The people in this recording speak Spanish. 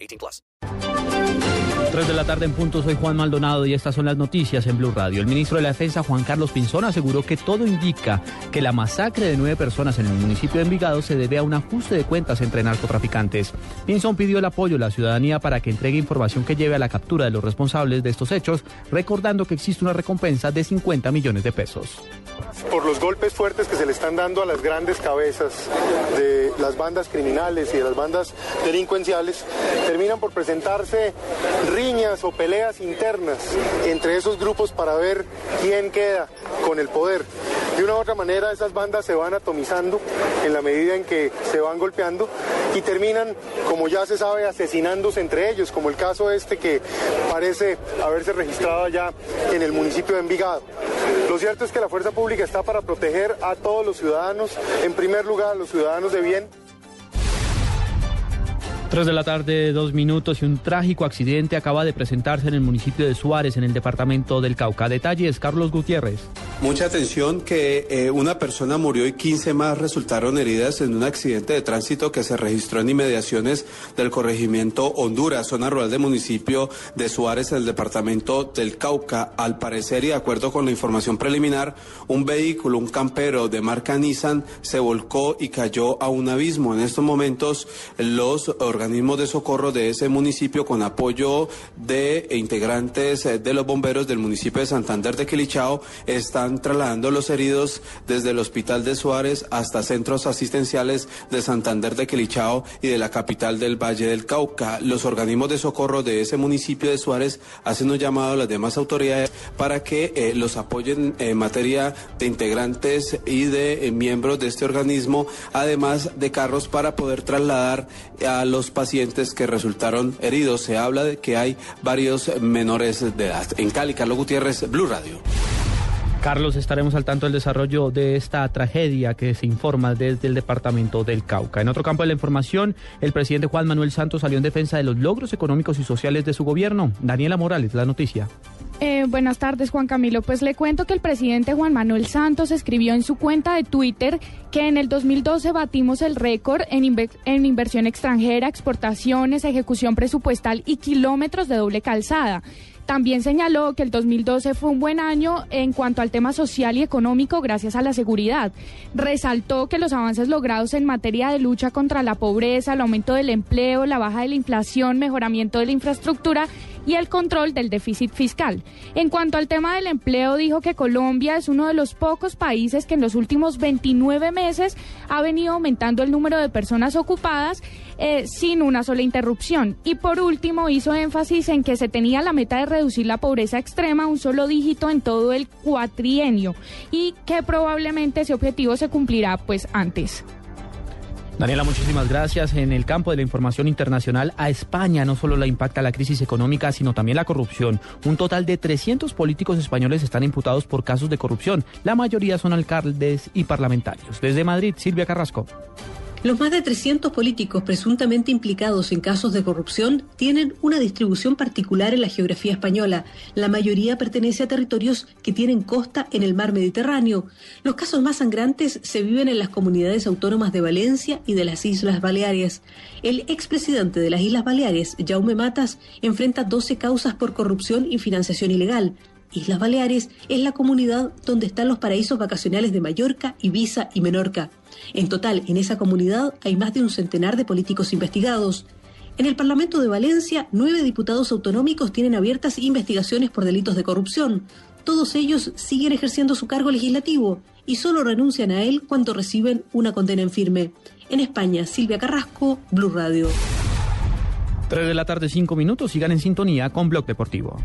18 plus. 3 de la tarde en punto, soy Juan Maldonado y estas son las noticias en Blue Radio. El ministro de la Defensa, Juan Carlos Pinzón, aseguró que todo indica que la masacre de nueve personas en el municipio de Envigado se debe a un ajuste de cuentas entre narcotraficantes. Pinzón pidió el apoyo de la ciudadanía para que entregue información que lleve a la captura de los responsables de estos hechos, recordando que existe una recompensa de 50 millones de pesos. Por los golpes fuertes que se le están dando a las grandes cabezas de las bandas criminales y de las bandas delincuenciales, terminan por presentarse o peleas internas entre esos grupos para ver quién queda con el poder. De una u otra manera esas bandas se van atomizando en la medida en que se van golpeando y terminan, como ya se sabe, asesinándose entre ellos, como el caso este que parece haberse registrado allá en el municipio de Envigado. Lo cierto es que la fuerza pública está para proteger a todos los ciudadanos, en primer lugar a los ciudadanos de bien. 3 de la tarde, dos minutos y un trágico accidente acaba de presentarse en el municipio de Suárez, en el departamento del Cauca. Detalles, Carlos Gutiérrez. Mucha atención que eh, una persona murió y 15 más resultaron heridas en un accidente de tránsito que se registró en inmediaciones del corregimiento Honduras, zona rural del municipio de Suárez, en el departamento del Cauca. Al parecer, y de acuerdo con la información preliminar, un vehículo, un campero de marca Nissan, se volcó y cayó a un abismo. En estos momentos, los organismos de socorro de ese municipio, con apoyo de integrantes eh, de los bomberos del municipio de Santander de Quilichao, están trasladando los heridos desde el hospital de Suárez hasta centros asistenciales de Santander de Quilichao y de la capital del Valle del Cauca. Los organismos de socorro de ese municipio de Suárez hacen un llamado a las demás autoridades para que eh, los apoyen en materia de integrantes y de eh, miembros de este organismo, además de carros para poder trasladar a los pacientes que resultaron heridos. Se habla de que hay varios menores de edad. En Cali, Carlos Gutiérrez, Blue Radio. Carlos, estaremos al tanto del desarrollo de esta tragedia que se informa desde el departamento del Cauca. En otro campo de la información, el presidente Juan Manuel Santos salió en defensa de los logros económicos y sociales de su gobierno. Daniela Morales, la noticia. Eh, buenas tardes, Juan Camilo. Pues le cuento que el presidente Juan Manuel Santos escribió en su cuenta de Twitter que en el 2012 batimos el récord en, en inversión extranjera, exportaciones, ejecución presupuestal y kilómetros de doble calzada. También señaló que el 2012 fue un buen año en cuanto al tema social y económico gracias a la seguridad. Resaltó que los avances logrados en materia de lucha contra la pobreza, el aumento del empleo, la baja de la inflación, mejoramiento de la infraestructura y el control del déficit fiscal. En cuanto al tema del empleo, dijo que Colombia es uno de los pocos países que en los últimos 29 meses ha venido aumentando el número de personas ocupadas eh, sin una sola interrupción. Y por último, hizo énfasis en que se tenía la meta de reducir la pobreza extrema a un solo dígito en todo el cuatrienio y que probablemente ese objetivo se cumplirá pues antes. Daniela, muchísimas gracias. En el campo de la información internacional, a España no solo la impacta la crisis económica, sino también la corrupción. Un total de 300 políticos españoles están imputados por casos de corrupción. La mayoría son alcaldes y parlamentarios. Desde Madrid, Silvia Carrasco. Los más de 300 políticos presuntamente implicados en casos de corrupción tienen una distribución particular en la geografía española. La mayoría pertenece a territorios que tienen costa en el mar Mediterráneo. Los casos más sangrantes se viven en las comunidades autónomas de Valencia y de las Islas Baleares. El expresidente de las Islas Baleares, Jaume Matas, enfrenta 12 causas por corrupción y financiación ilegal. Islas Baleares es la comunidad donde están los paraísos vacacionales de Mallorca, Ibiza y Menorca. En total, en esa comunidad hay más de un centenar de políticos investigados. En el Parlamento de Valencia, nueve diputados autonómicos tienen abiertas investigaciones por delitos de corrupción. Todos ellos siguen ejerciendo su cargo legislativo y solo renuncian a él cuando reciben una condena en firme. En España, Silvia Carrasco, Blue Radio. 3 de la tarde, 5 minutos. Sigan en sintonía con Blog Deportivo.